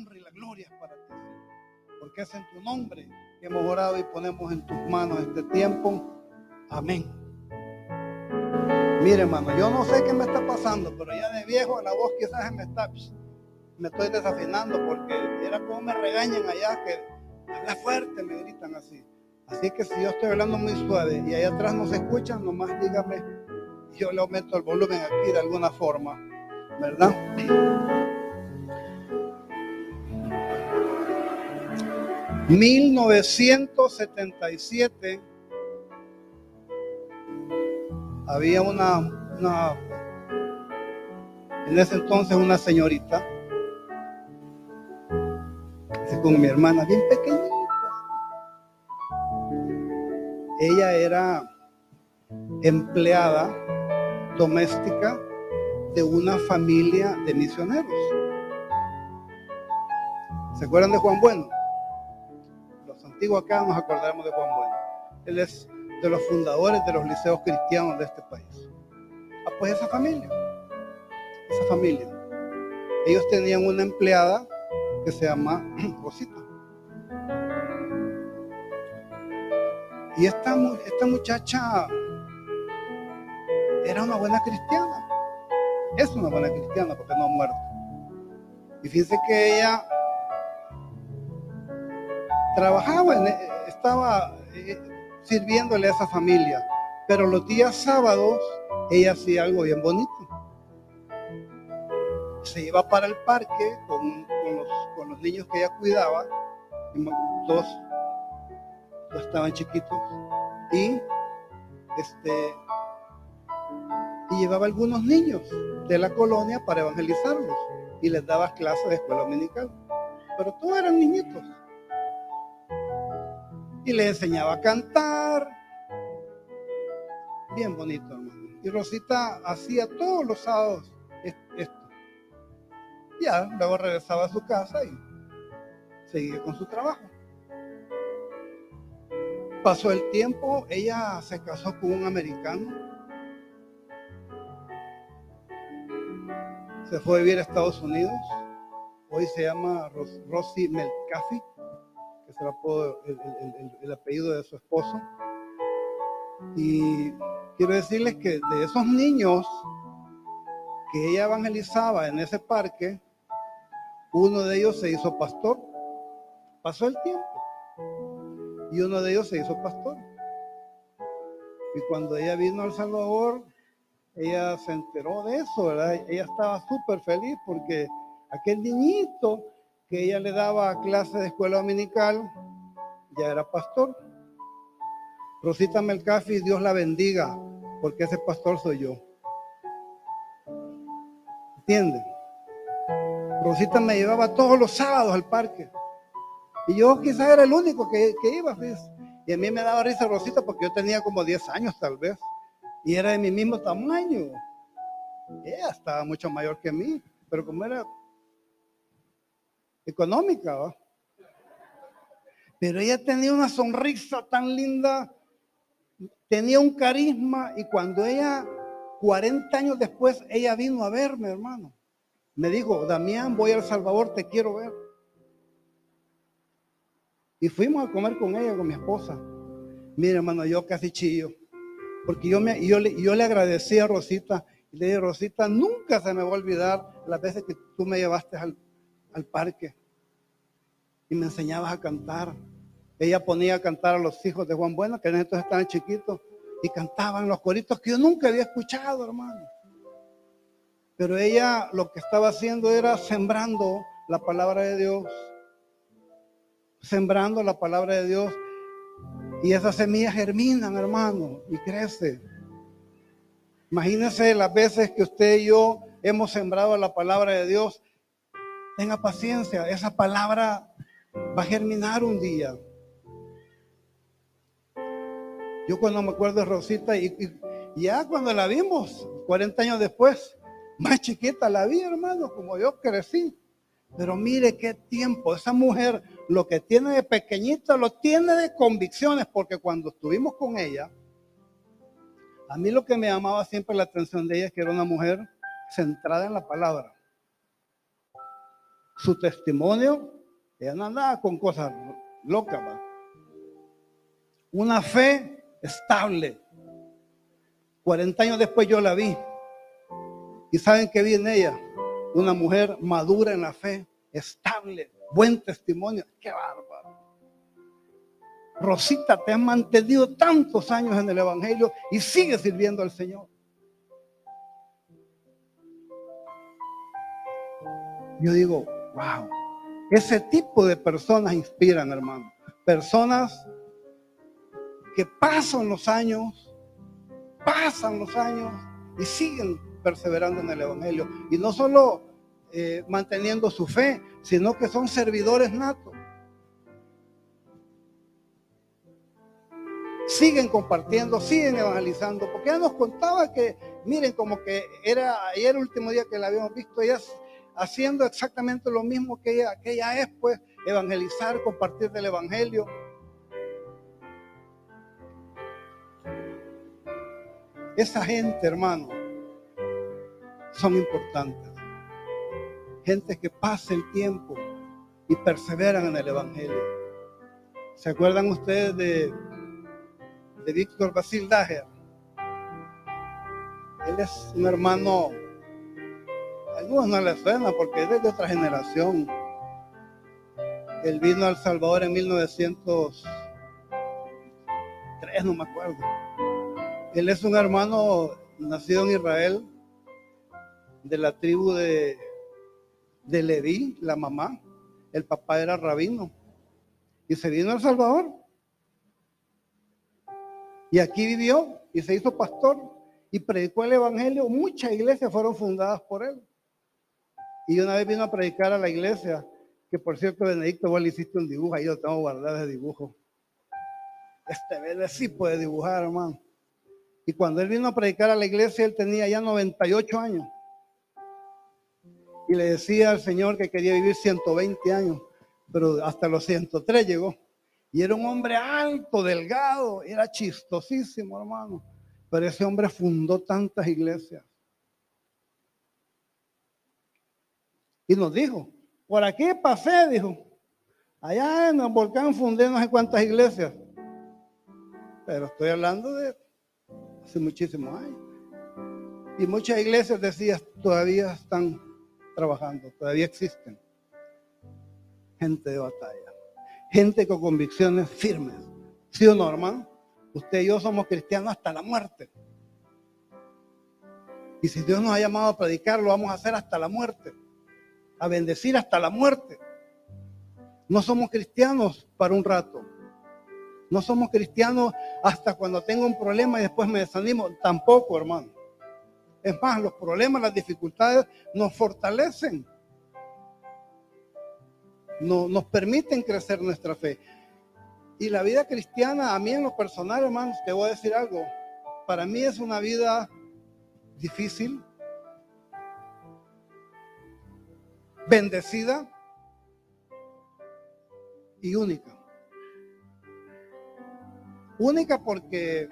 honra y la gloria es para ti, Señor. Porque es en tu nombre que hemos orado y ponemos en tus manos este tiempo. Amén. Mire, hermano, yo no sé qué me está pasando, pero ya de viejo la voz quizás me está, me estoy desafinando porque era como me regañan allá que habla fuerte, me gritan así. Así que si yo estoy hablando muy suave y allá atrás no se escuchan, nomás dígame, yo le aumento el volumen aquí de alguna forma, ¿verdad? 1977 había una, en ese entonces una señorita, con mi hermana, bien pequeñita. Ella era empleada doméstica de una familia de misioneros. ¿Se acuerdan de Juan Bueno? Acá nos acordaremos de Juan Bueno. Él es de los fundadores de los liceos cristianos de este país. Ah, pues esa familia, esa familia, ellos tenían una empleada que se llama Rosita. Y esta, esta muchacha era una buena cristiana. Es una buena cristiana porque no ha muerto. Y fíjense que ella trabajaba, en, estaba eh, sirviéndole a esa familia, pero los días sábados ella hacía algo bien bonito. Se iba para el parque con, los, niños que ella cuidaba, dos, dos estaban chiquitos, y este y llevaba algunos niños de la colonia para evangelizarlos y les daba clases de escuela dominical. Pero todos eran niñitos y le enseñaba a cantar. Bien bonito, hermano. Y Rosita hacía todos los sábados esto. Ya, luego regresaba a su casa y seguía con su trabajo. Pasó el tiempo, ella se casó con un americano. Se fue a vivir a Estados Unidos. Hoy se llama Rosy Melcafi el, apellido de su esposo. Y quiero decirles que de esos niños que ella evangelizaba en ese parque, uno de ellos se hizo pastor. Pasó el tiempo. Y uno de ellos se hizo pastor. Y cuando ella vino al Salvador, ella se enteró de eso, ¿verdad? Ella estaba súper feliz porque aquel niñito que ella le daba clase de escuela dominical, ya era pastor. Rosita Melcafi, Dios la bendiga, porque ese pastor soy yo. ¿Entienden? Rosita me llevaba todos los sábados al parque. Y yo quizás era el único que, iba, ¿ves? Y a mí me daba risa Rosita porque yo tenía como 10 años tal vez. Y era de mi mismo tamaño. Ella estaba mucho mayor que mí. Pero como era económica, Pero ella tenía una sonrisa tan linda, tenía un carisma y cuando ella, 40 años después, ella vino a verme, hermano. Me dijo, Damián, voy al Salvador, te quiero ver. Y fuimos a comer con ella, con mi esposa. Mira, hermano, yo casi chillo. Porque yo, me, yo, le, yo le agradecí a Rosita. Y le dije, Rosita, nunca se me va a olvidar las veces que tú me llevaste al, al parque y me enseñabas a cantar. Ella ponía a cantar a los hijos de Juan Bueno, que en entonces estaban chiquitos, y cantaban los coritos que yo nunca había escuchado, hermano. Pero ella lo que estaba haciendo era sembrando la palabra de Dios, sembrando la palabra de Dios, y esas semillas germinan, hermano, y crece. Imagínense las veces que usted y yo hemos sembrado la palabra de Dios. Tenga paciencia, esa palabra va a germinar un día. Yo cuando me acuerdo de Rosita y, ya cuando la vimos, 40 años después, más chiquita la vi, hermano, como yo crecí. Pero mire qué tiempo, esa mujer lo que tiene de pequeñita lo tiene de convicciones, porque cuando estuvimos con ella, a mí lo que me llamaba siempre la atención de ella es que era una mujer centrada en la palabra su testimonio, ella no andaba con cosas locas. Una fe estable. 40 años después yo la vi. ¿Y saben qué vi en ella? Una mujer madura en la fe, estable, buen testimonio. ¡Qué bárbaro! Rosita, te has mantenido tantos años en el Evangelio y sigue sirviendo al Señor. Yo digo, wow, ese tipo de personas inspiran, hermano. Personas que pasan los años, pasan los años y siguen perseverando en el Evangelio. Y no solo eh, manteniendo su fe, sino que son servidores natos. Siguen compartiendo, siguen evangelizando, porque ella nos contaba que, miren, como que era ayer el último día que la habíamos visto, ella haciendo exactamente lo mismo que ella, que ella es, pues, evangelizar, compartir del Evangelio. Esa gente, hermano, son importantes. Gente que pasa el tiempo y perseveran en el Evangelio. ¿Se acuerdan ustedes de, de Víctor Basil Dager? Él es un hermano, no les suena porque es de otra generación. Él vino a El Salvador en 1903, no me acuerdo. Él es un hermano nacido en Israel, de la tribu de, de Leví, la mamá. El papá era rabino. Y se vino a El Salvador. Y aquí vivió y se hizo pastor y predicó el Evangelio. Muchas iglesias fueron fundadas por él. Y una vez vino a predicar a la iglesia, que por cierto, Benedicto, vos le hiciste un dibujo, ahí lo tengo guardado ese dibujo. Este verde sí puede dibujar, hermano. Y cuando él vino a predicar a la iglesia, él tenía ya 98 años y le decía al Señor que quería vivir 120 años, pero hasta los 103 llegó. Y era un hombre alto, delgado, era chistosísimo, hermano. Pero ese hombre fundó tantas iglesias. Y nos dijo, por aquí pasé, dijo. Allá en el volcán fundé no sé cuántas iglesias. Pero estoy hablando de hace muchísimos años. Y muchas iglesias, decía, todavía están trabajando, todavía existen. Gente de batalla, gente con convicciones firmes. ¿Sí o no, hermano? Usted y yo somos cristianos hasta la muerte. Y si Dios nos ha llamado a predicar, lo vamos a hacer hasta la muerte. A bendecir hasta la muerte. No somos cristianos para un rato. No somos cristianos hasta cuando tengo un problema y después me desanimo. Tampoco, hermano. Es más, los problemas, las dificultades nos fortalecen. nos permiten crecer nuestra fe. Y la vida cristiana, a mí en lo personal, hermanos, te voy a decir algo. Para mí es una vida difícil, bendecida y única. Única porque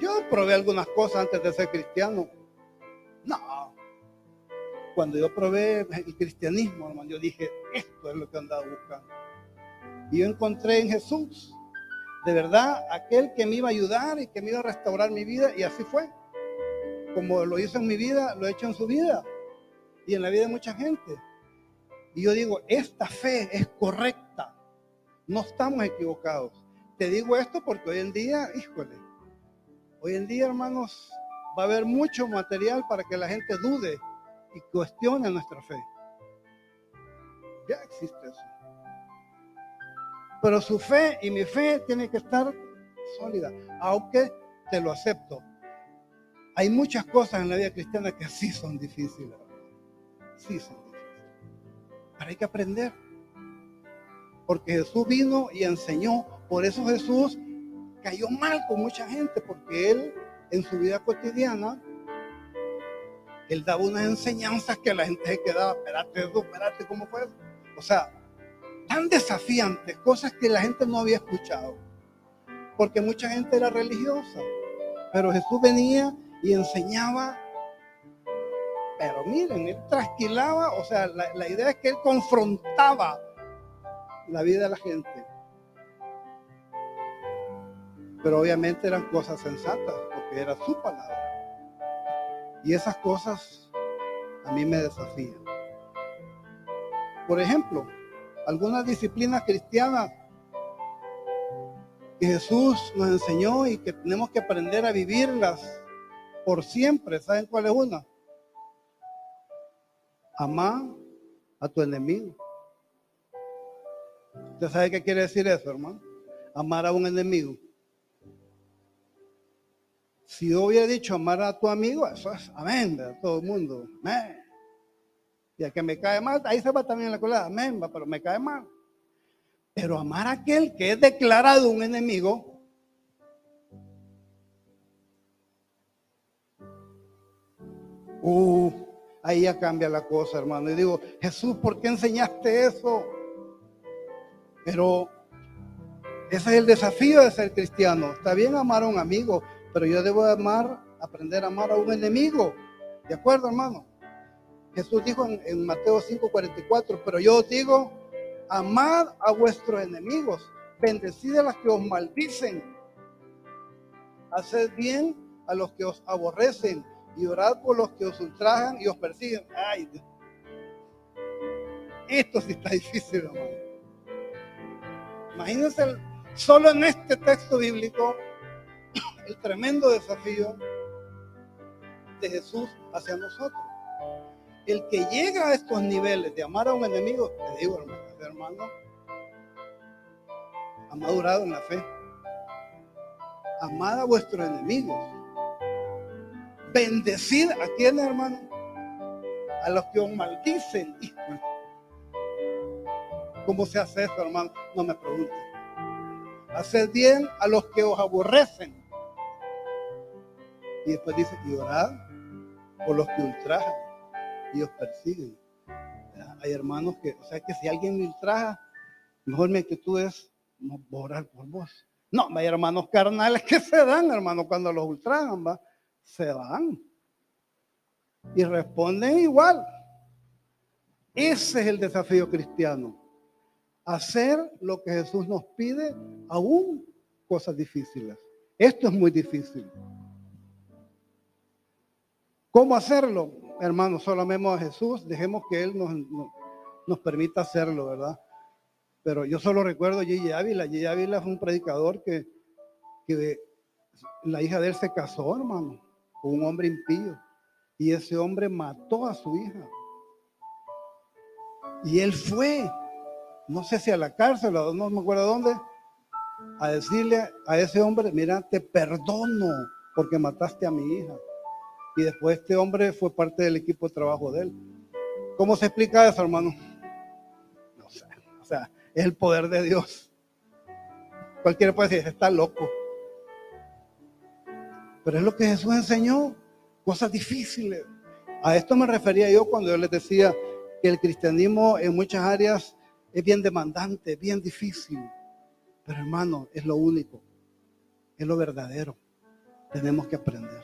yo probé algunas cosas antes de ser cristiano no. Cuando yo probé el cristianismo, hermano, yo dije, esto es lo que andaba buscando. Y yo encontré en Jesús, de verdad, aquel que me iba a ayudar y que me iba a restaurar mi vida. Y así fue. Como lo hizo en mi vida, lo he hecho en su vida. Y en la vida de mucha gente. Y yo digo, esta fe es correcta. No estamos equivocados. Te digo esto porque hoy en día, híjole, hoy en día, hermanos, va a haber mucho material para que la gente dude y cuestione nuestra fe. Ya existe eso. Pero su fe y mi fe tiene que estar sólida, aunque te lo acepto. Hay muchas cosas en la vida cristiana que sí son difíciles. Sí son difíciles. Hay que aprender. Porque Jesús vino y enseñó. Por eso Jesús cayó mal con mucha gente, porque él en su vida cotidiana, él daba unas enseñanzas que la gente se quedaba, espérate, espérate, ¿cómo fue eso? O sea, tan desafiantes, cosas que la gente no había escuchado. Porque mucha gente era religiosa. Pero Jesús venía y enseñaba pero miren, él trasquilaba, o sea, la, la idea es que él confrontaba la vida de la gente. Pero obviamente eran cosas sensatas, porque era su palabra. Y esas cosas a mí me desafían. Por ejemplo, algunas disciplinas cristianas que Jesús nos enseñó y que tenemos que aprender a vivirlas por siempre. ¿Saben cuál es una? Amar a tu enemigo. ¿Usted sabe qué quiere decir eso, hermano? Amar a un enemigo. Si yo hubiera dicho amar a tu amigo, eso es amén, de todo el mundo. Y a que me cae mal, ahí se va también la colada, amén, pero me cae mal. Pero amar a aquel que es declarado un enemigo, uh, ahí ya cambia la cosa, hermano. Y digo, Jesús, ¿por qué enseñaste eso? Pero ese es el desafío de ser cristiano. Está bien amar a un amigo, pero yo debo amar, aprender a amar a un enemigo. ¿De acuerdo, hermano? Jesús dijo en, Mateo 5:44, pero yo os digo, amad a vuestros enemigos, bendecid a los que os maldicen, haced bien a los que os aborrecen y orad por los que os ultrajan y os persiguen. Ay, esto sí está difícil, hermano. Imagínense solo en este texto bíblico el tremendo desafío de Jesús hacia nosotros. El que llega a estos niveles de amar a un enemigo, te digo, hermano, hermano ha madurado en la fe. Amad a vuestros enemigos. Bendecid a quienes, hermano, a los que os maldicen. ¿Cómo se hace eso, hermano? No me pregunten. Haced bien a los que os aborrecen. Y después dice, y orad por los que ultrajan y os persiguen. Hay hermanos que, o sea, que si alguien me ultraja, mejor mi actitud es no orar por vos. No, hay hermanos carnales que se dan, hermano, cuando los ultrajan, va, se dan. Y responden igual. Ese es el desafío cristiano. Hacer lo que Jesús nos pide, aún cosas difíciles. Esto es muy difícil. ¿Cómo hacerlo? Hermanos, solo amemos a Jesús, dejemos que Él nos, nos, permita hacerlo, ¿verdad? Pero yo solo recuerdo a Gigi Ávila. Gigi Ávila fue un predicador que, que la hija de él se casó, hermano, un hombre impío. Y ese hombre mató a su hija. Y él fue, no sé si a la cárcel o no me acuerdo dónde, a decirle a ese hombre, mira, te perdono porque mataste a mi hija. Y después este hombre fue parte del equipo de trabajo de él. ¿Cómo se explica eso, hermano? No sé. O sea, es el poder de Dios. Cualquiera puede decir, está loco. Pero es lo que Jesús enseñó, cosas difíciles. A esto me refería yo cuando yo les decía que el cristianismo en muchas áreas es bien demandante, bien difícil. Pero hermano, es lo único, es lo verdadero. Tenemos que aprender.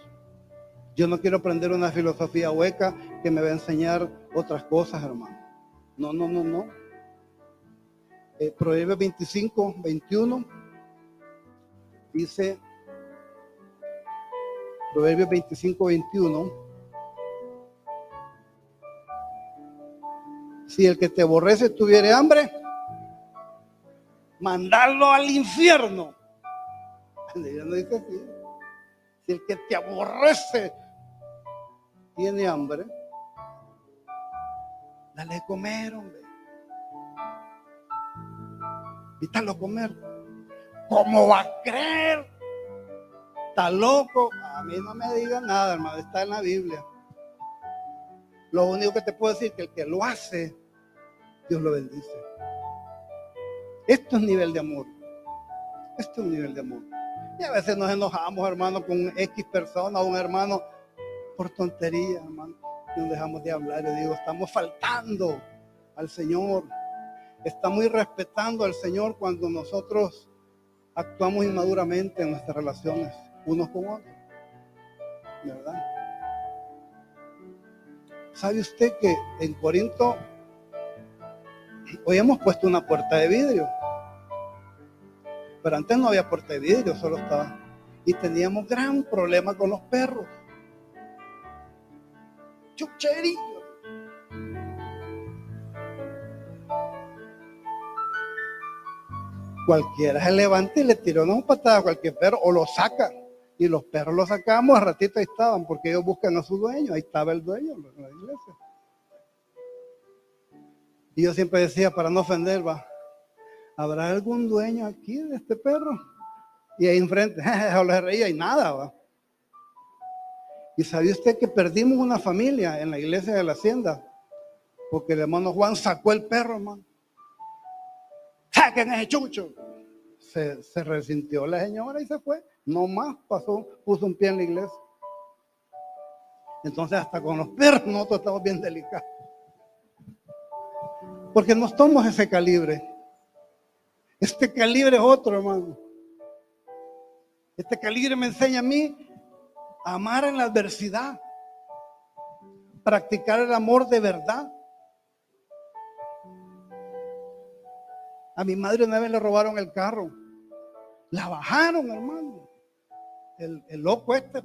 Yo no quiero aprender una filosofía hueca que me va a enseñar otras cosas, hermano. No, no, no, no. Eh, Proverbios 25, 21 dice, Proverbios 25, 21, si el que te aborrece tuviera hambre, mandarlo al infierno. Si el que te aborrece tiene hambre, dale de comer, hombre. Invítalo a comer. ¿Cómo va a creer? Está loco. Mí no me diga nada, hermano. Está en la Biblia. Lo único que te puedo decir es que el que lo hace, Dios lo bendice. Esto es nivel de amor. Esto es un nivel de amor. Y a veces nos enojamos, hermano, con X persona un hermano por tontería, hermano. No dejamos de hablar. Yo digo, estamos faltando al Señor. Estamos irrespetando al Señor cuando nosotros actuamos inmaduramente en nuestras relaciones, unos con otros. ¿Verdad? ¿Sabe usted que en Corinto hoy hemos puesto una puerta de vidrio? Pero antes no había puerta de vidrio, solo estaba. Y teníamos gran problema con los perros. Chucherillo. Cualquiera se levanta y le tiró una patada a cualquier perro o lo saca. Y los perros los sacamos, a ratito ahí estaban, porque ellos buscan a su dueño. Ahí estaba el dueño en la iglesia. Y yo siempre decía, para no ofender, va, ¿habrá algún dueño aquí de este perro? Y ahí enfrente, le reía y nada, va. Y sabía usted que perdimos una familia en la iglesia de la hacienda, porque el hermano Juan sacó el perro, hermano. ¡Saquen chucho! Se, resintió la señora y se fue. No más pasó, puso un pie en la iglesia. Entonces, hasta con los perros nosotros estamos bien delicados. Porque no somos ese calibre. Este calibre es otro, hermano. Este calibre me enseña a mí a amar en la adversidad, practicar el amor de verdad. A mi madre una vez le robaron el carro. La bajaron, hermano. El, loco este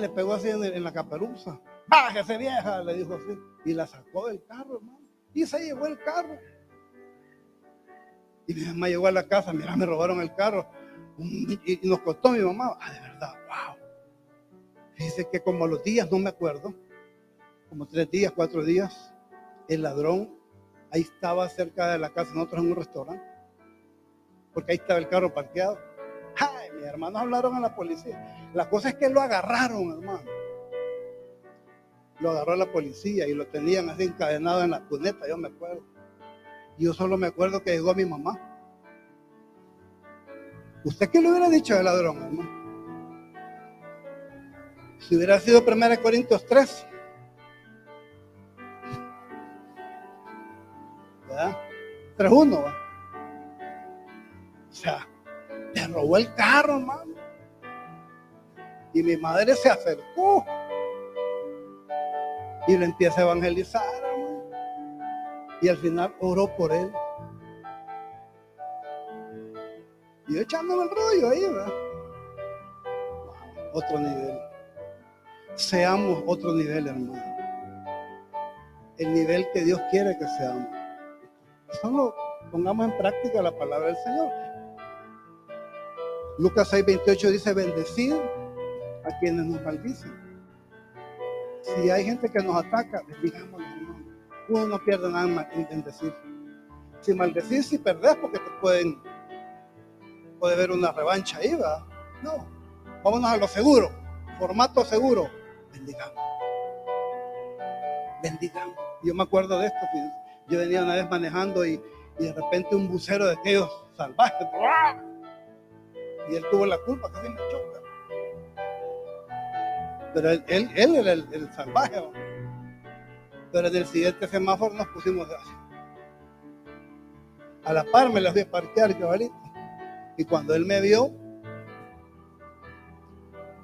le pegó así en, la caperuza. Bájese vieja, le dijo así. Y la sacó del carro, hermano. Y se llevó el carro. Y mi mamá llegó a la casa, mira, me robaron el carro. Y, nos costó mi mamá. Ah, de verdad, wow. Dice que como los días, no me acuerdo, como tres días, cuatro días, el ladrón ahí estaba cerca de la casa, nosotros en un restaurante. Porque ahí estaba el carro parqueado. Ay, mis hermanos hablaron a la policía. La cosa es que lo agarraron, hermano. Lo agarró la policía y lo tenían así encadenado en la cuneta, yo me acuerdo. Yo solo me acuerdo que llegó mi mamá. ¿Usted qué le hubiera dicho al ladrón, hermano? Si hubiera sido 1 Corintios 3. ¿Verdad? 3.1. O sea, le robó el carro, hermano. Y mi madre se acercó y lo empieza a evangelizar, hermano y al final oró por él. Y yo echándome el rollo ahí, ¿verdad? Otro nivel. Seamos otro nivel, hermano. El nivel que Dios quiere que seamos. Solo pongamos en práctica la palabra del Señor. Lucas 6:28 dice, bendecid a quienes nos maldicen. Si hay gente que nos ataca, bendigámoslo uno no pierde nada en decir. Si maldecís, si perdés, porque te pueden, puede haber una revancha ahí, ¿verdad? No, vámonos a lo seguro, formato seguro, bendigamos. Bendigamos. Yo me acuerdo de esto, yo venía una vez manejando y, de repente un bucero de aquellos salvajes, y él tuvo la culpa, casi me choca. Pero él, él, era el, salvaje. Pero en el siguiente semáforo nos pusimos así. A la par me las vi parquear, cabalito. Y cuando él me vio,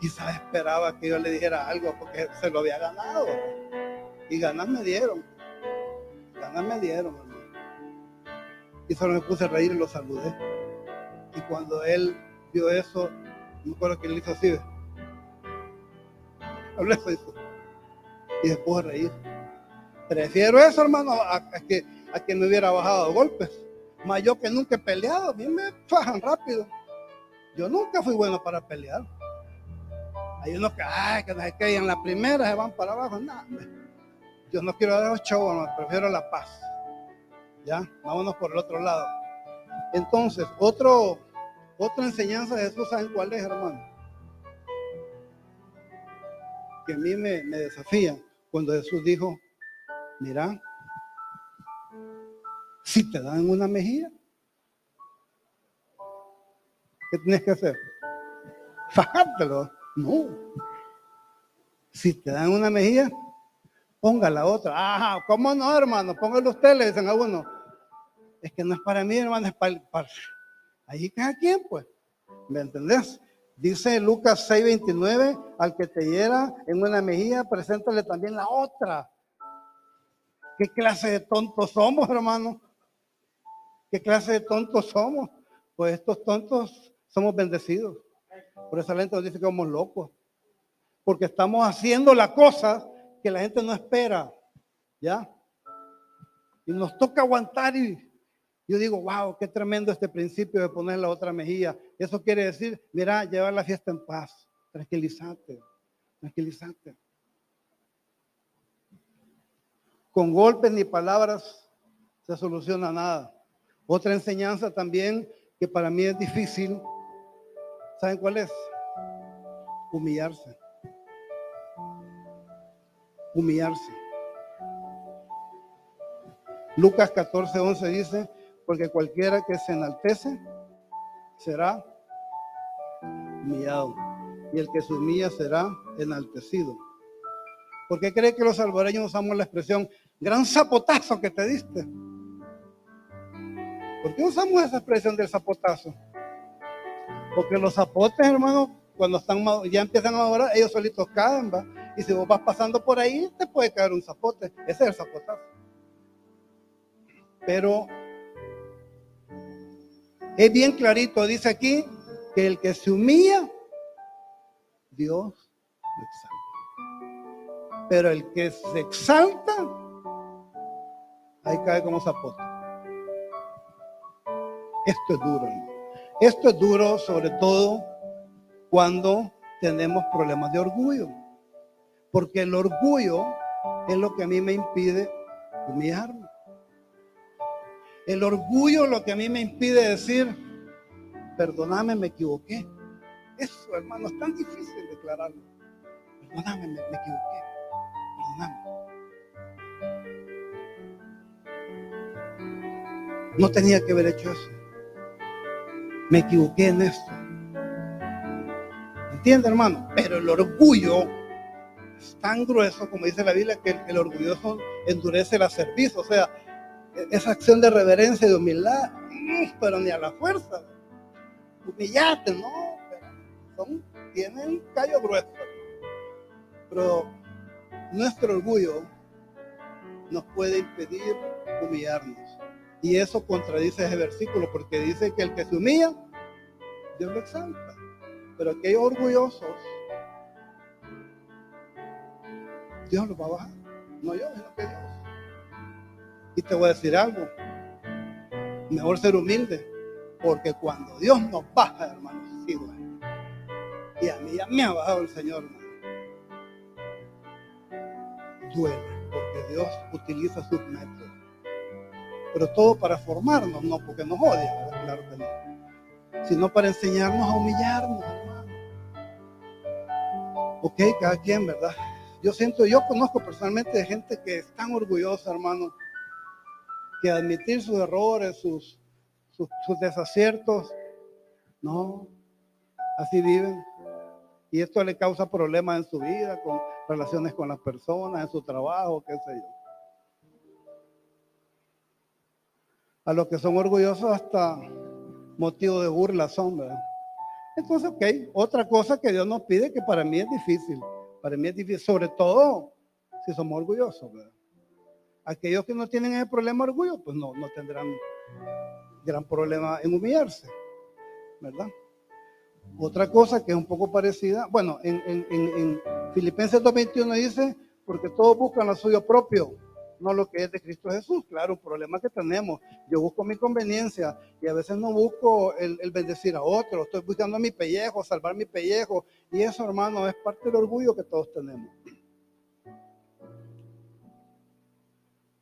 quizás esperaba que yo le dijera algo porque se lo había ganado. Y ganas me dieron. Ganas me dieron, hermano. Y solo me puse a reír y lo saludé. Y cuando él vio eso, no me acuerdo que él hizo así. Hablé eso. Y después a reír. Prefiero eso, hermano, a, que, a que me hubiera bajado golpes. Más yo que nunca he peleado, a mí me fajan rápido. Yo nunca fui bueno para pelear. Hay unos que, ay, que se en la primera se van para abajo. Nada. Yo no quiero dar show, hermano, prefiero la paz. Ya, vámonos por el otro lado. Entonces, otro, otra enseñanza de Jesús, ¿saben cuál es, hermano? Que a mí me, desafía cuando Jesús dijo, Mira, si te dan una mejilla, ¿qué tienes que hacer? Fajártelo. No. Si te dan una mejilla, ponga la otra. Ajá, ¿cómo no, hermano? Póngalo usted, le dicen a uno. Es que no es para mí, hermano, es para, para... ahí cada quien, pues. ¿Me entendés? Dice Lucas 6:29, al que te hiera en una mejilla, preséntale también la otra. ¿Qué clase de tontos somos, hermano? ¿Qué clase de tontos somos? Pues estos tontos somos bendecidos. Por eso la gente nos dice que somos locos. Porque estamos haciendo la cosa que la gente no espera. ¿Ya? Y nos toca aguantar y yo digo, wow, qué tremendo este principio de poner la otra mejilla. Eso quiere decir, mira, llevar la fiesta en paz. Tranquilízate, tranquilízate. Con golpes ni palabras se soluciona nada. Otra enseñanza también que para mí es difícil, ¿saben cuál es? Humillarse. Humillarse. Lucas 14, 11 dice, porque cualquiera que se enaltece será humillado, y el que se humilla será enaltecido. ¿Por qué cree que los salvadoreños usamos la expresión gran zapotazo que te diste? ¿Por qué usamos esa expresión del zapotazo? Porque los zapotes, hermano, cuando están ya empiezan a madurar, ellos solitos caen, ¿va? Y si vos vas pasando por ahí, te puede caer un zapote. Ese es el zapotazo. Pero es bien clarito, dice aquí, que el que se humilla, Dios lo exalta. Pero el que se exalta, ahí cae como zapote. Esto es duro. Esto es duro sobre todo cuando tenemos problemas de orgullo. Porque el orgullo es lo que a mí me impide humillarme. El orgullo lo que a mí me impide decir, perdóname, me equivoqué. Eso, hermano, es tan difícil declararlo. Perdóname, me, equivoqué. Perdóname. No tenía que haber hecho eso. Me equivoqué en esto. ¿Entiende, hermano? Pero el orgullo es tan grueso, como dice la Biblia, que el, el orgulloso endurece la cerviz. O sea, esa acción de reverencia y de humildad, pero ni a la fuerza. Humillate, no, son, tienen callo grueso. Pero nuestro orgullo nos puede impedir humillarnos. Y eso contradice ese versículo, porque dice que el que se humilla, Dios lo exalta. Pero aquellos orgullosos, Dios los va a bajar. No yo, sino que Dios. Y te voy a decir algo. Mejor ser humilde. Porque cuando Dios nos baja, hermano, sí duele. Y a mí ya me ha bajado el Señor, hermano. Duele. Porque Dios utiliza sus métodos. Pero todo para formarnos, no porque nos odia, claro que no. Sino para enseñarnos a humillarnos, hermano. Ok, cada quien, ¿verdad? Yo siento, yo conozco personalmente gente que es tan orgullosa, hermano que admitir sus errores, sus, sus, desaciertos. No, así viven. Y esto le causa problemas en su vida, con relaciones con las personas, en su trabajo, qué sé yo. A los que son orgullosos hasta motivo de burla son, ¿verdad? Entonces, ok, otra cosa que Dios nos pide que para mí es difícil, para mí es difícil, sobre todo si somos orgullosos, ¿verdad? Aquellos que no tienen ese problema de orgullo, pues no, no tendrán gran problema en humillarse, ¿verdad? Otra cosa que es un poco parecida, bueno, en, en, en, Filipenses 2.21 dice, porque todos buscan lo suyo propio, no lo que es de Cristo Jesús. Claro, un problema que tenemos. Yo busco mi conveniencia y a veces no busco el, el, bendecir a otro, estoy buscando mi pellejo, salvar mi pellejo. Y eso, hermano, es parte del orgullo que todos tenemos.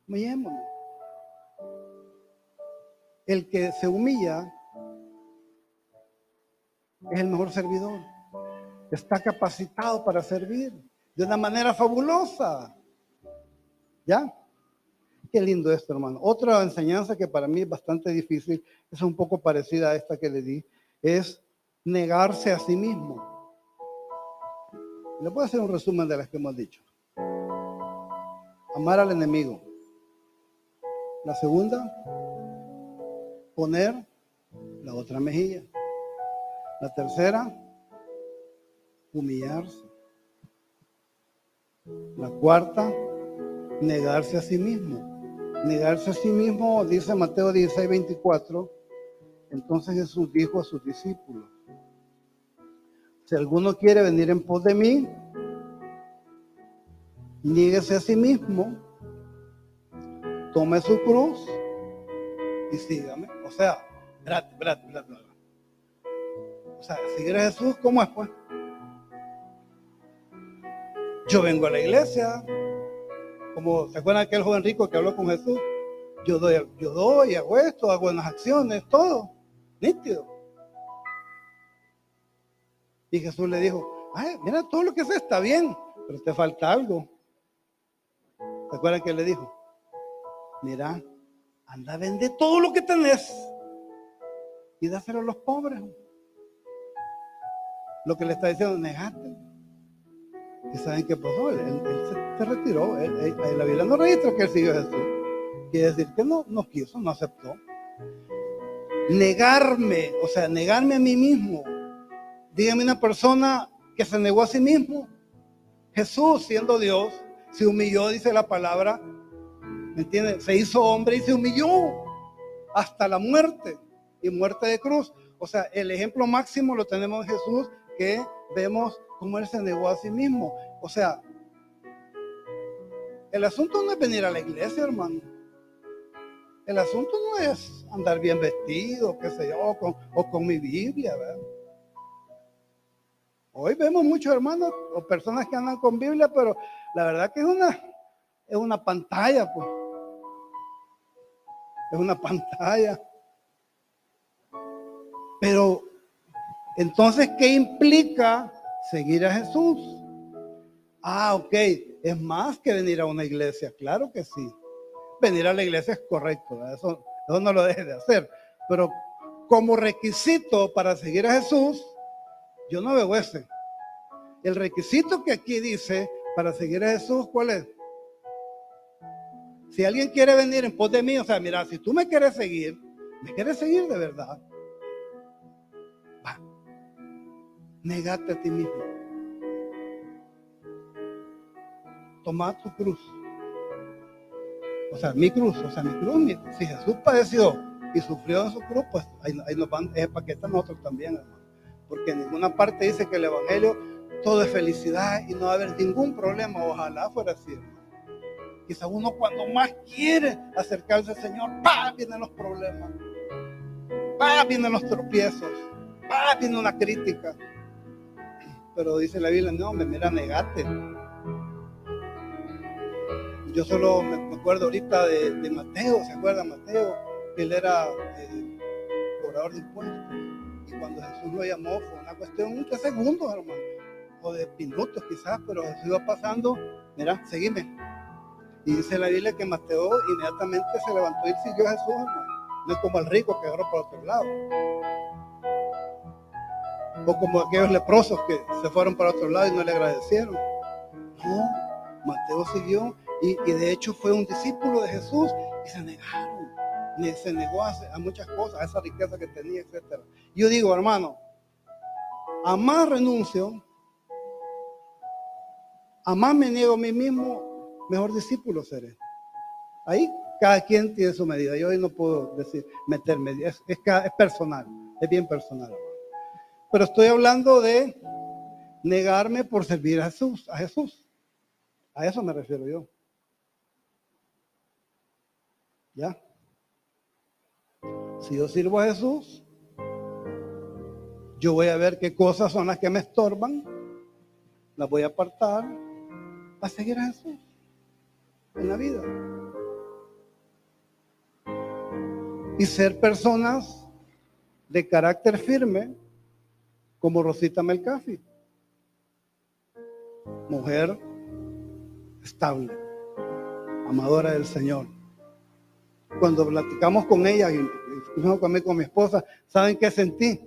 Humillémonos. El que se humilla es el mejor servidor. Está capacitado para servir de una manera fabulosa. ¿Ya? Qué lindo esto, hermano. Otra enseñanza que para mí es bastante difícil, es un poco parecida a esta que le di, es negarse a sí mismo. Le puedo hacer un resumen de las que hemos dicho. Amar al enemigo. La segunda, poner la otra mejilla. La tercera, humillarse. La cuarta, negarse a sí mismo. Negarse a sí mismo, dice Mateo 16, 24. Entonces Jesús dijo a sus discípulos, si alguno quiere venir en pos de mí, niéguese a sí mismo, tome su cruz y sígame. O sea, espérate, espérate, espérate. O sea, seguir a Jesús, ¿cómo es pues? Yo vengo a la iglesia, como se acuerdan aquel joven rico que habló con Jesús, yo doy, yo doy, hago esto, hago buenas acciones, todo, nítido. Y Jesús le dijo, mira, todo lo que haces está bien, pero te falta algo. ¿Se acuerdan que le dijo? Mira, anda a vender todo lo que tenés y dáselo a los pobres. Lo que le está diciendo, negate. Y saben qué pasó, él, se, retiró. la Biblia no registra que él siguió a Jesús. Quiere decir que no, no quiso, no aceptó. Negarme, o sea, negarme a mí mismo. Dígame una persona que se negó a sí mismo. Jesús, siendo Dios, se humilló, dice la palabra. ¿Me? Se hizo hombre y se humilló hasta la muerte y muerte de cruz. O sea, el ejemplo máximo lo tenemos en Jesús que vemos cómo él se negó a sí mismo. O sea, el asunto no es venir a la iglesia, hermano. El asunto no es andar bien vestido, qué sé yo, o con, mi Biblia, ¿verdad? Hoy vemos muchos hermanos o personas que andan con Biblia, pero la verdad que es una, es una pantalla, pues. Es una pantalla. Pero entonces, ¿qué implica seguir a Jesús? Ah, ok, es más que venir a una iglesia, claro que sí. Venir a la iglesia es correcto, eso, no lo deje de hacer. Pero como requisito para seguir a Jesús, yo no veo ese. El requisito que aquí dice para seguir a Jesús, ¿cuál es? Si alguien quiere venir en pos de mí, o sea, mira, si tú me quieres seguir, me quieres seguir de verdad, negate a ti mismo. Toma tu cruz. O sea, mi cruz, o sea, mi cruz, si Jesús padeció y sufrió en su cruz, pues ahí, nos van, es para que están nosotros también, hermano. Porque en ninguna parte dice que el Evangelio todo es felicidad y no va a haber ningún problema. Ojalá fuera así. Quizá uno cuando más quiere acercarse al Señor, ¡pah! vienen los problemas. ¡pah! vienen los tropiezos. ¡pah! viene una crítica. Pero dice la Biblia, no, me mira, negate. Yo solo me acuerdo ahorita de, Mateo, ¿se acuerda Mateo? Él era eh, cobrador de impuestos. Y cuando Jesús lo llamó fue una cuestión de segundos, hermano. O de minutos quizás, pero Jesús iba pasando, mira, seguime. Y dice la Biblia que Mateo inmediatamente se levantó y siguió a Jesús, hermano. No es como el rico que agarró por otro lado o como aquellos leprosos que se fueron para otro lado y no le agradecieron. No, Mateo siguió y, de hecho fue un discípulo de Jesús y se negaron. Se negó a, muchas cosas, a esa riqueza que tenía, etc. Yo digo, hermano, a más renuncio, a más me niego a mí mismo, mejor discípulo seré. Ahí cada quien tiene su medida. Yo hoy no puedo decir meterme, es, es, es personal, es bien personal. Pero estoy hablando de negarme por servir a Jesús, a Jesús. A eso me refiero yo. ¿Ya? Si yo sirvo a Jesús, yo voy a ver qué cosas son las que me estorban, las voy a apartar para seguir a Jesús en la vida. Y ser personas de carácter firme como Rosita Melcafi. Mujer estable, amadora del Señor. Cuando platicamos con ella y conmigo con mi esposa, ¿saben qué sentí?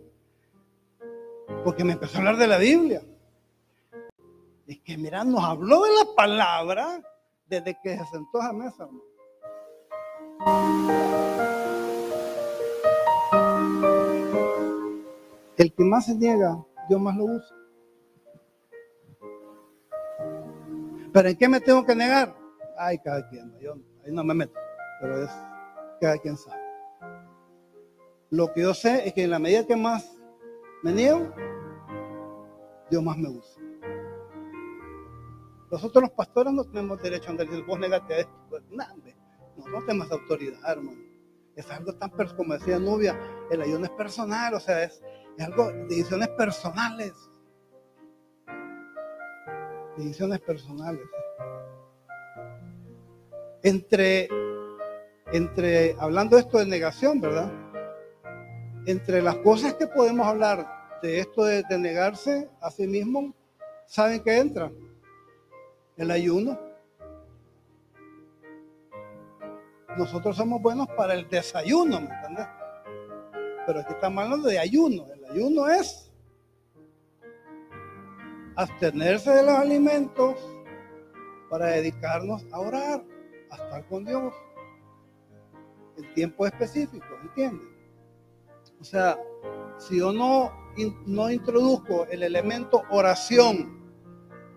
Porque me empezó a hablar de la Biblia. Es que mira, nos habló de la palabra desde que se sentó a mesa. El que más se niega, Dios más lo usa. ¿Pero en qué me tengo que negar? Ay, cada quien, yo ahí no me meto, pero es cada quien sabe. Lo que yo sé es que en la medida que más me niego, Dios más me usa. Nosotros los pastores no tenemos derecho a andar diciendo, vos negate a esto. Pues, nada, no tenemos autoridad, hermano. Es algo tan, como decía Nubia, el ayuno es personal, o sea, es, es algo, decisiones personales. Decisiones personales. Entre, entre, hablando esto de negación, ¿verdad? Entre las cosas que podemos hablar de esto de, de negarse a sí mismo, ¿saben qué entra? El ayuno. Nosotros somos buenos para el desayuno, ¿me entiendes? Pero aquí estamos hablando de ayuno. El ayuno es abstenerse de los alimentos para dedicarnos a orar, a estar con Dios en tiempo específico, ¿entiendes? O sea, si yo no, no introduzco el elemento oración,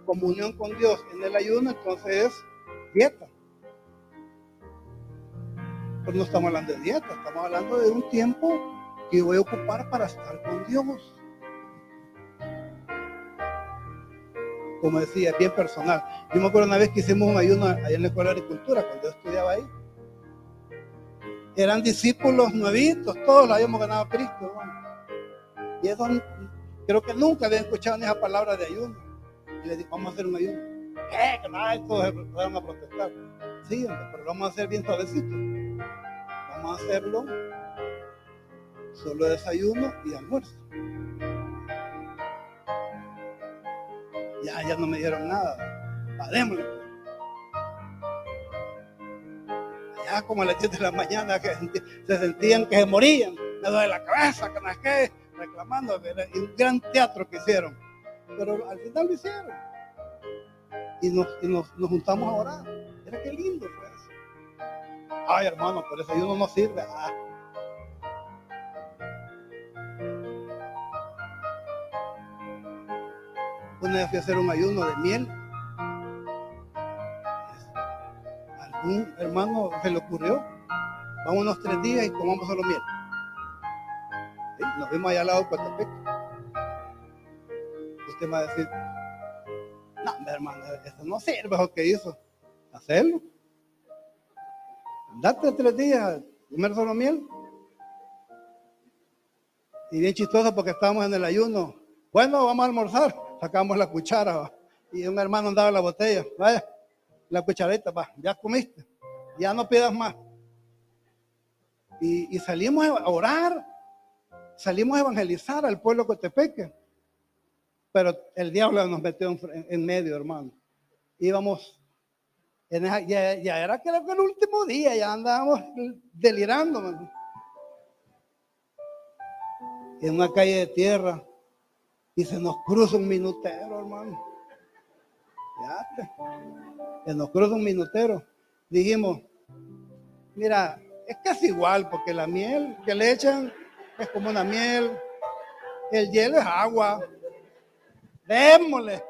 comunión con Dios en el ayuno, entonces es dieta. Pero no estamos hablando de dieta, estamos hablando de un tiempo que voy a ocupar para estar con Dios. Como decía, bien personal. Yo me acuerdo una vez que hicimos un ayuno allá en la Escuela de Agricultura, cuando yo estudiaba ahí. Eran discípulos nuevitos, todos lo habíamos ganado a Cristo. Y eso creo que nunca habían escuchado esa palabra de ayuno. Y le dije, vamos a hacer un ayuno. ¿Qué? Que nada, se van a protestar. Sí, pero lo vamos a hacer bien suavecito. Vamos a hacerlo solo desayuno y almuerzo. Ya, ya no me dieron nada. Padémosle. Ya como a las 10 de la mañana que se sentían que se morían. Me duele la cabeza, que no es que, reclamando. Un gran teatro que hicieron. Pero al final lo hicieron. Y nos, y nos, nos juntamos a orar. Era que lindo fue Ay, hermano, pero ese ayuno no sirve. Ah. Una vez fui a hacer un ayuno de miel. Algún hermano se le ocurrió. Vamos unos tres días y comamos solo miel. Nos vimos allá al lado de Coatepec. Va a decir, no, hermano, eso no sirve lo que hizo. Hacerlo. Date tres días, comer solo miel. Y bien chistoso porque estábamos en el ayuno. Bueno, vamos a almorzar. Sacamos la cuchara y un hermano andaba la botella. Vaya, la cucharita, va, ya comiste. Ya no pidas más. Y, salimos a orar. Salimos a evangelizar al pueblo cotepeque. Pero el diablo nos metió en, en medio, hermano. Íbamos ya, ya, era creo que el último día, ya andábamos delirando. En una calle de tierra. Y se nos cruza un minutero, hermano. Ya Se nos cruza un minutero. Dijimos, mira, es casi igual, porque la miel que le echan es como una miel. El hielo es agua. Démosle.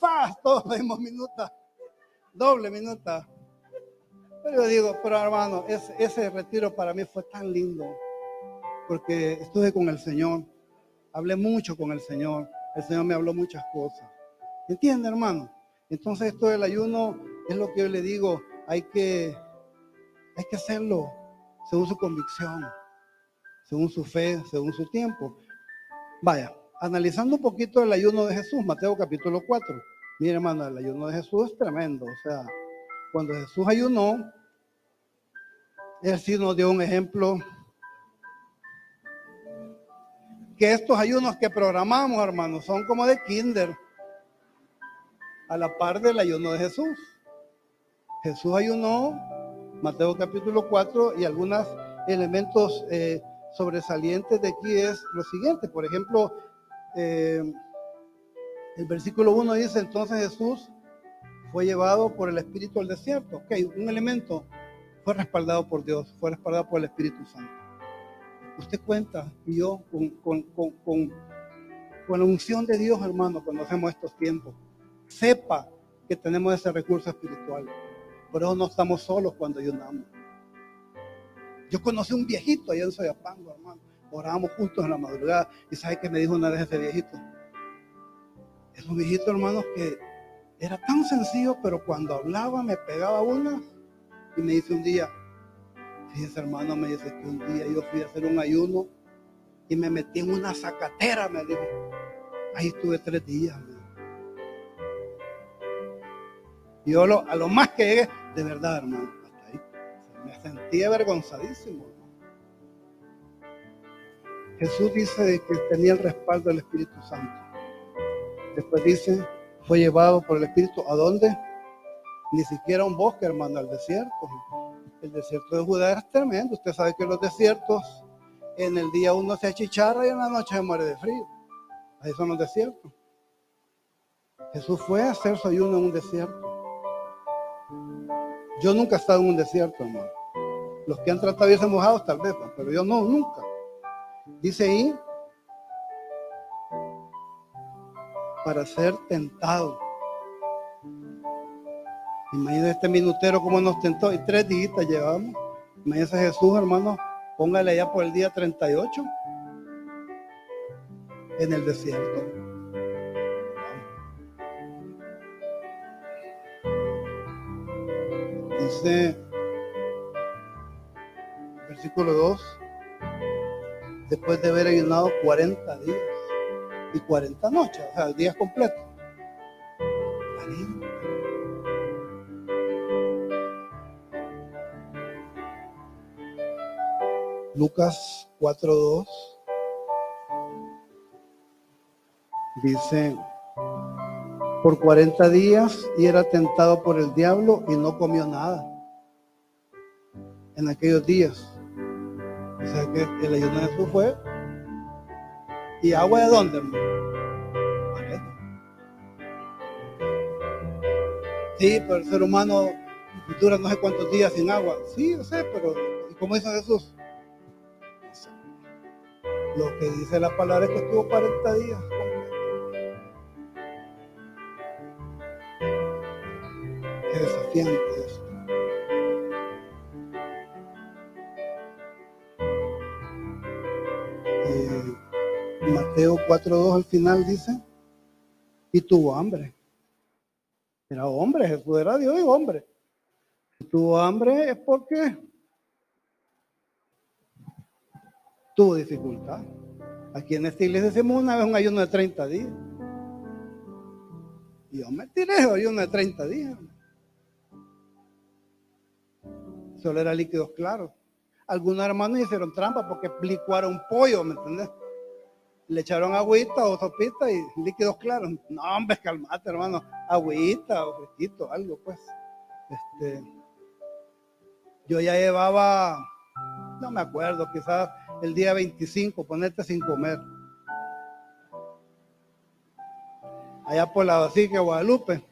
Fast, todos vemos minutos doble minuta. Pero yo digo, pero hermano, ese, ese retiro para mí fue tan lindo, porque estuve con el Señor, hablé mucho con el Señor, el Señor me habló muchas cosas. ¿Entiende, hermano? Entonces esto del ayuno es lo que yo le digo, hay que, hay que hacerlo según su convicción, según su fe, según su tiempo. Vaya, analizando un poquito el ayuno de Jesús, Mateo capítulo 4. Mire, hermano, el ayuno de Jesús es tremendo. O sea, cuando Jesús ayunó, Él sí nos dio un ejemplo. Que estos ayunos que programamos, hermanos, son como de kinder, a la par del ayuno de Jesús. Jesús ayunó, Mateo capítulo 4, y algunos elementos eh, sobresalientes de aquí es lo siguiente. Por ejemplo, eh, el versículo 1 dice, entonces Jesús fue llevado por el Espíritu al desierto. Ok, un elemento fue respaldado por Dios, fue respaldado por el Espíritu Santo. Usted cuenta y yo con, la unción de Dios, hermano, cuando hacemos estos tiempos. Sepa que tenemos ese recurso espiritual. Por eso no estamos solos cuando ayunamos. Yo conocí un viejito allá en Soyapango, hermano. Orábamos juntos en la madrugada. ¿Y sabe qué me dijo una vez ese viejito? Es un viejito, hermano, que era tan sencillo, pero cuando hablaba me pegaba una. Y me dice un día, fíjese hermano, me dice que un día yo fui a hacer un ayuno y me metí en una zacatera, me dijo. Ahí estuve tres días. Y yo a lo más que llegué, de verdad, hermano, hasta ahí. Me sentí avergonzadísimo. Jesús dice que tenía el respaldo del Espíritu Santo. Después dice, fue llevado por el Espíritu. ¿A dónde? Ni siquiera un bosque, hermano, al desierto. El desierto de Judá es tremendo. Usted sabe que los desiertos, en el día uno se achicharra y en la noche se muere de frío. Ahí son los desiertos. Jesús fue a hacer su ayuno en un desierto. Yo nunca he estado en un desierto, hermano. Los que han tratado de irse mojados tal vez, pero yo no, nunca. Dice ahí, para ser tentado. Imagínese este minutero como nos tentó y tres días llevamos. Imagínese Jesús, hermano, póngale allá por el día 38 en el desierto. Dice, versículo 2, después de haber ayunado 40 días y 40 noches, o sea, días completos. Lucas 4.2 dice, por 40 días y era tentado por el diablo y no comió nada en aquellos días. Que el ayuno de Jesús fue. ¿Y agua de dónde, Sí, pero el ser humano dura no sé cuántos días sin agua. Sí, yo sé, pero ¿y cómo dice Jesús? Lo que dice la palabra es que estuvo 40 días. 4.2 al final dice, y tuvo hambre. Era hombre, Jesús era Dios y hombre. Si tuvo hambre es porque tuvo dificultad. Aquí en esta iglesia hicimos una vez un ayuno de 30 días. Y yo me tiré ayuno de 30 días. Solo era líquidos claros. Algunos hermanos hicieron trampa porque licuaron pollo, ¿me entiendes? Le echaron agüita o sopita y líquidos claros. No, hombre, calmate, hermano. Agüita o fresquito, algo, pues. Este, yo ya llevaba, no me acuerdo, quizás el día 25, ponerte sin comer. Allá por la Basílica Guadalupe.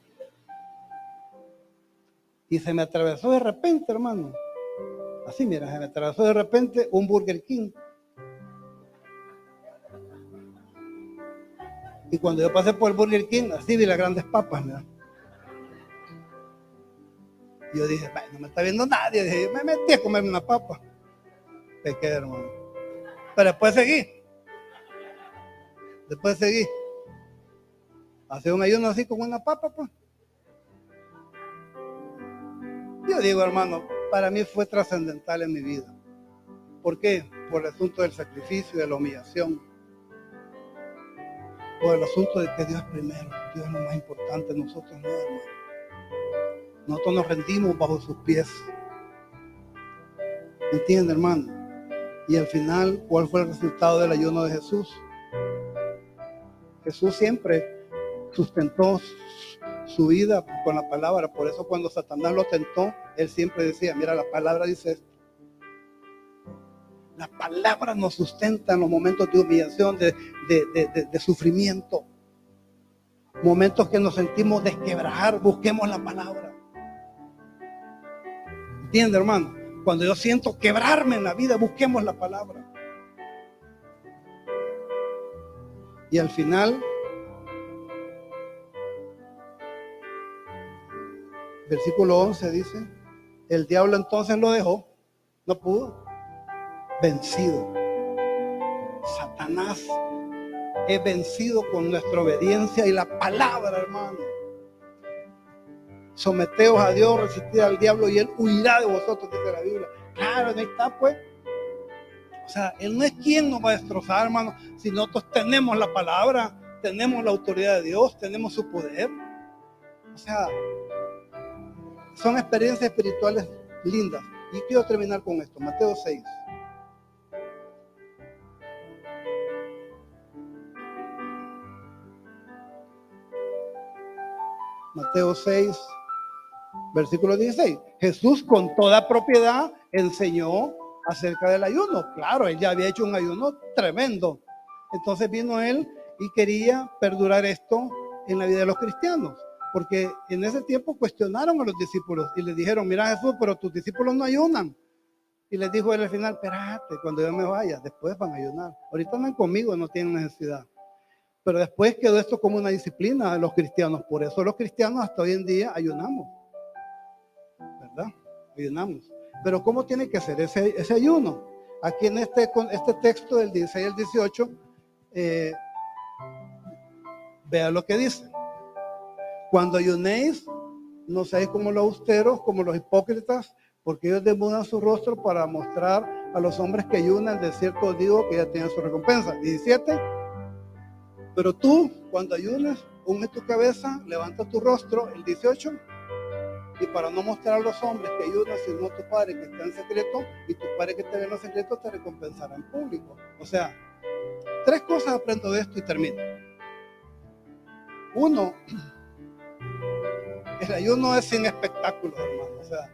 Y se me atravesó de repente, hermano. Así, mira, se me atravesó de repente un Burger King. Y cuando yo pasé por el Burger King, así vi las grandes papas, mira. Y yo dije, no me está viendo nadie. Dije, me metí a comerme una papa. Pequé, hermano. Pero después seguí. Después seguí. Hace un ayuno así con una papa, pues. Yo digo, hermano, para mí fue trascendental en mi vida. ¿Por qué? Por el asunto del sacrificio y de la humillación. Por el asunto de que Dios es primero. Dios es lo más importante. Nosotros no, hermano. Nosotros nos rendimos bajo sus pies. ¿Entiende, hermano? Y al final, ¿cuál fue el resultado del ayuno de Jesús? Jesús siempre sustentó su vida con la palabra. Por eso cuando Satanás lo tentó, él siempre decía, mira, la palabra dice esto. La palabra nos sustenta en los momentos de humillación, de, de, sufrimiento. Momentos que nos sentimos desquebrajar, busquemos la palabra. ¿Entiende, hermano? Cuando yo siento quebrarme en la vida, busquemos la palabra. Y al final, Versículo 11 dice, el diablo entonces lo dejó, no pudo, vencido. Satanás es vencido con nuestra obediencia y la palabra, hermano. Someteos a Dios, resistir al diablo y él huirá de vosotros, dice la Biblia. Claro, ahí está, pues. O sea, Él no es quien nos va a destrozar, hermano, si nosotros tenemos la palabra, tenemos la autoridad de Dios, tenemos su poder. O sea, son experiencias espirituales lindas. Y quiero terminar con esto, Mateo 6. Mateo 6, versículo 16. Jesús con toda propiedad enseñó acerca del ayuno. Claro, él ya había hecho un ayuno tremendo. Entonces vino él y quería perdurar esto en la vida de los cristianos. Porque en ese tiempo cuestionaron a los discípulos y les dijeron, mira Jesús, pero tus discípulos no ayunan. Y les dijo él al final, espérate, cuando yo me vaya, después van a ayunar. Ahorita andan conmigo, no tienen necesidad. Pero después quedó esto como una disciplina de los cristianos. Por eso los cristianos hasta hoy en día ayunamos. ¿Verdad? Ayunamos. Pero ¿cómo tiene que ser ese, ese ayuno? Aquí en este, este texto del 16 al 18, eh, vea lo que dice. Cuando ayunéis, no seáis como los austeros, como los hipócritas, porque ellos demudan su rostro para mostrar a los hombres que ayunan. De cierto digo que ya tienen su recompensa. 17. Pero tú, cuando ayunas, unge tu cabeza, levanta tu rostro, el 18, y para no mostrar a los hombres que ayudas, sino tu Padre que está en secreto, y tu Padre que te ve en los secretos te recompensará en público. O sea, tres cosas aprendo de esto y termino. Uno, el ayuno es sin espectáculos, hermano. O sea.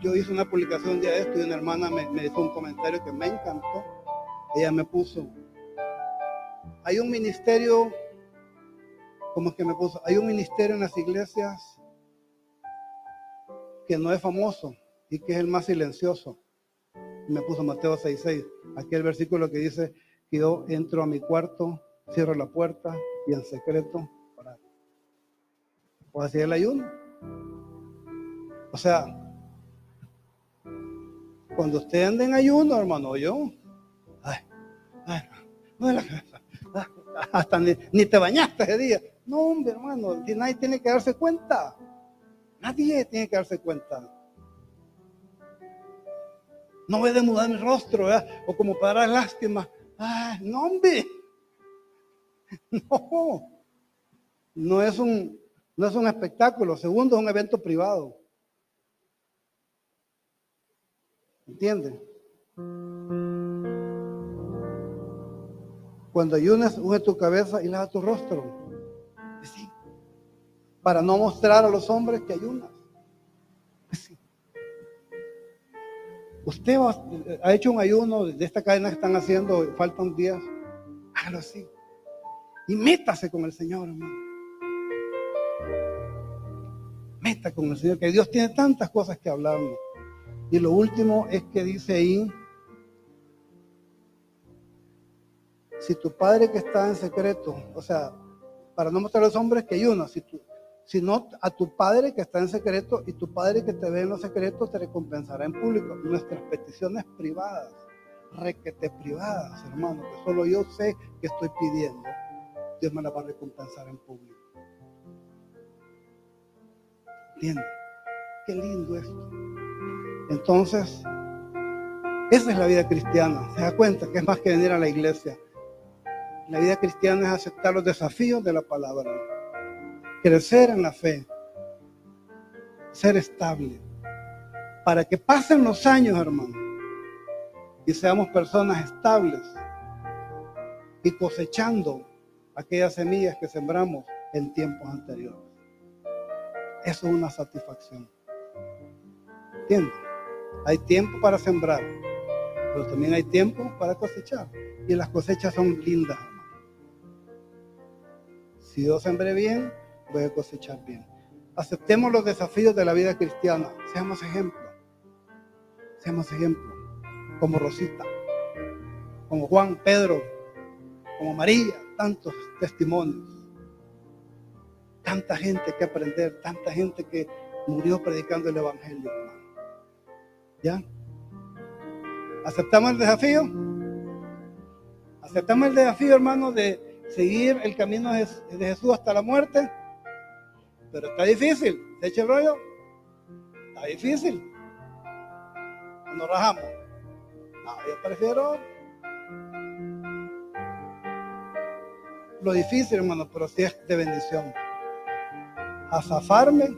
Yo hice una publicación un día de esto y una hermana me, hizo un comentario que me encantó. Ella me puso, hay un ministerio, como es que me puso, hay un ministerio en las iglesias que no es famoso y que es el más silencioso. Me puso Mateo 6:6, aquí el versículo que dice que yo entro a mi cuarto, cierro la puerta y en secreto orar. O así el ayuno. O sea, cuando usted anda en ayuno, hermano, yo, ay, ay, no la cabeza, hasta ni, te bañaste ese día. No, hombre, hermano, nadie tiene que darse cuenta. Nadie tiene que darse cuenta. No voy a mudar mi rostro, ¿verdad? O como para dar lástima. Ay, no, hombre. No. No es un, no es un espectáculo. Segundo, es un evento privado. ¿Entienden? Cuando ayunas, unge tu cabeza y lava tu rostro. Para no mostrar a los hombres que ayunas. Usted ha hecho un ayuno de esta cadena que están haciendo, faltan días. Hágalo así. Y métase con el Señor, hermano. Meta con el Señor, que Dios tiene tantas cosas que hablarnos. Y lo último es que dice ahí, si tu padre que está en secreto, o sea, para no mostrar a los hombres que ayunas, si tú, sino a tu padre que está en secreto y tu padre que te ve en los secretos te recompensará en público. Nuestras peticiones privadas, requete privadas, hermano, que solo yo sé que estoy pidiendo, Dios me la va a recompensar en público. ¿Entiendes? Qué lindo esto. Entonces, esa es la vida cristiana. Se da cuenta que es más que venir a la iglesia. La vida cristiana es aceptar los desafíos de la palabra, crecer en la fe, ser estable, para que pasen los años, hermano, y seamos personas estables y cosechando aquellas semillas que sembramos en tiempos anteriores. Eso es una satisfacción. ¿Entiendes? Hay tiempo para sembrar, pero también hay tiempo para cosechar. Y las cosechas son lindas, Si yo sembré bien, voy a cosechar bien. Aceptemos los desafíos de la vida cristiana. Seamos ejemplo. Seamos ejemplo. Como Rosita. Como Juan, Pedro, como María, tantos testimonios. Tanta gente que aprender, tanta gente que murió predicando el Evangelio, hermano. ¿Ya? ¿Aceptamos el desafío? ¿Aceptamos el desafío, hermano, de seguir el camino de Jesús hasta la muerte? Pero está difícil. ¿Se echa el rollo? Está difícil. Nos rajamos. No, yo prefiero lo difícil, hermano, pero sí es de bendición. Azafarme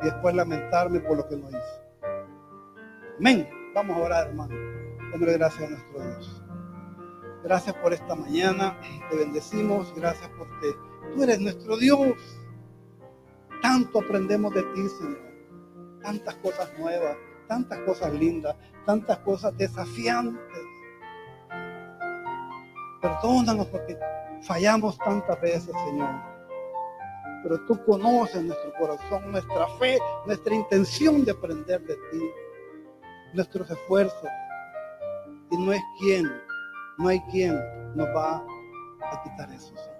y después lamentarme por lo que no hice. Amén. Vamos a orar, hermano. Démosle gracias a nuestro Dios. Gracias por esta mañana. Te bendecimos. Gracias porque tú eres nuestro Dios. Tanto aprendemos de ti, Señor. Tantas cosas nuevas, tantas cosas lindas, tantas cosas desafiantes. Perdónanos porque fallamos tantas veces, Señor. Pero tú conoces nuestro corazón, nuestra fe, nuestra intención de aprender de ti, nuestros esfuerzos. Y no es quien, no hay quien nos va a quitar eso, Señor.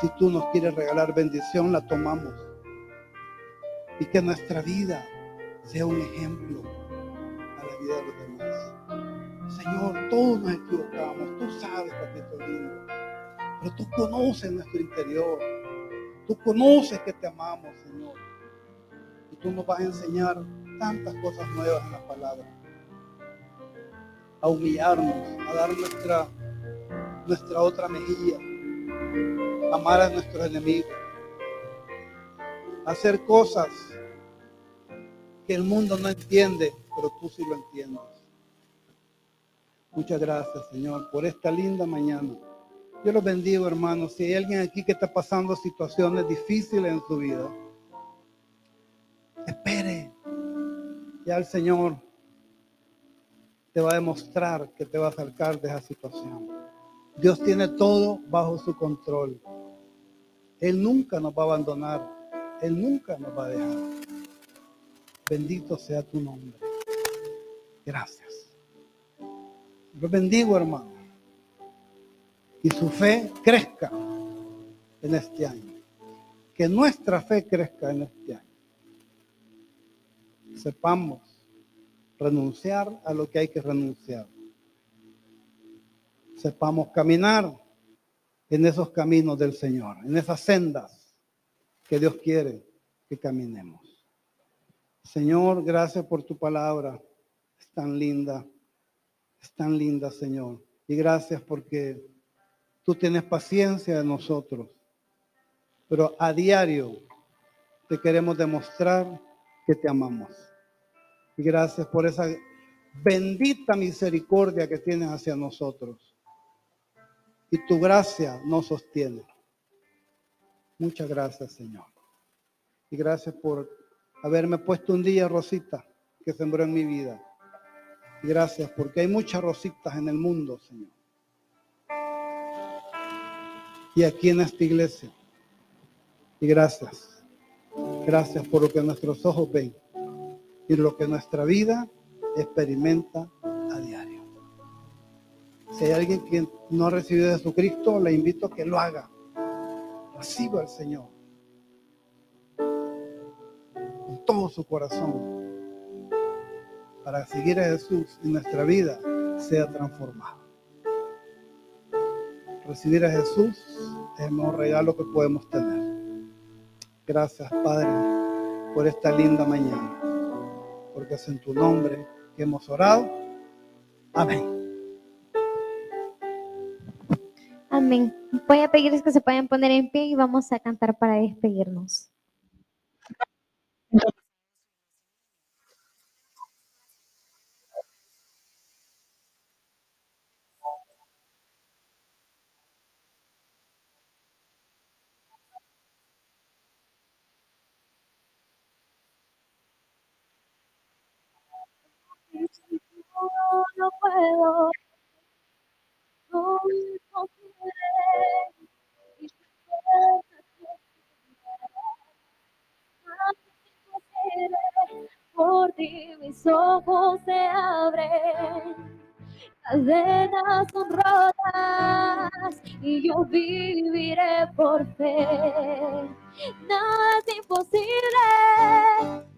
Si tú nos quieres regalar bendición, la tomamos. Y que nuestra vida sea un ejemplo a la vida de los demás. Señor, todos nos equivocamos. Tú sabes, papito lindo. Pero tú conoces nuestro interior. Tú conoces que te amamos, Señor. Y tú nos vas a enseñar tantas cosas nuevas en la palabra. A humillarnos, a dar nuestra, nuestra otra mejilla. Amar a nuestros enemigos. Hacer cosas que el mundo no entiende, pero tú sí lo entiendes. Muchas gracias, Señor, por esta linda mañana. Yo los bendigo, hermanos. Si hay alguien aquí que está pasando situaciones difíciles en su vida, espere. Ya el Señor te va a demostrar que te va a sacar de esa situación. Dios tiene todo bajo su control. Él nunca nos va a abandonar. Él nunca nos va a dejar. Bendito sea tu nombre. Gracias. Los bendigo, hermano y su fe crezca en este año. Que nuestra fe crezca en este año. Sepamos renunciar a lo que hay que renunciar. Sepamos caminar en esos caminos del Señor, en esas sendas que Dios quiere que caminemos. Señor, gracias por tu palabra. Es tan linda, es tan linda, Señor. Y gracias porque Tú tienes paciencia de nosotros. Pero a diario te queremos demostrar que te amamos. Y gracias por esa bendita misericordia que tienes hacia nosotros. Y tu gracia nos sostiene. Muchas gracias, Señor. Y gracias por haberme puesto un día Rosita que sembró en mi vida. Y gracias porque hay muchas rositas en el mundo, Señor y aquí en esta iglesia. Y gracias. Gracias por lo que nuestros ojos ven y lo que nuestra vida experimenta a diario. Si hay alguien que no ha recibido a Jesucristo, le invito a que lo haga. Reciba al Señor con todo su corazón para seguir a Jesús y nuestra vida sea transformada. Recibir a Jesús es el mejor regalo que podemos tener. Gracias, Padre, por esta linda mañana, porque es en tu nombre que hemos orado. Amén. Amén. Voy a pedirles que se puedan poner en pie y vamos a cantar para despedirnos. No por ti mis ojos se abren, cadenas son rotas. y yo viviré por fe. Nada es imposible.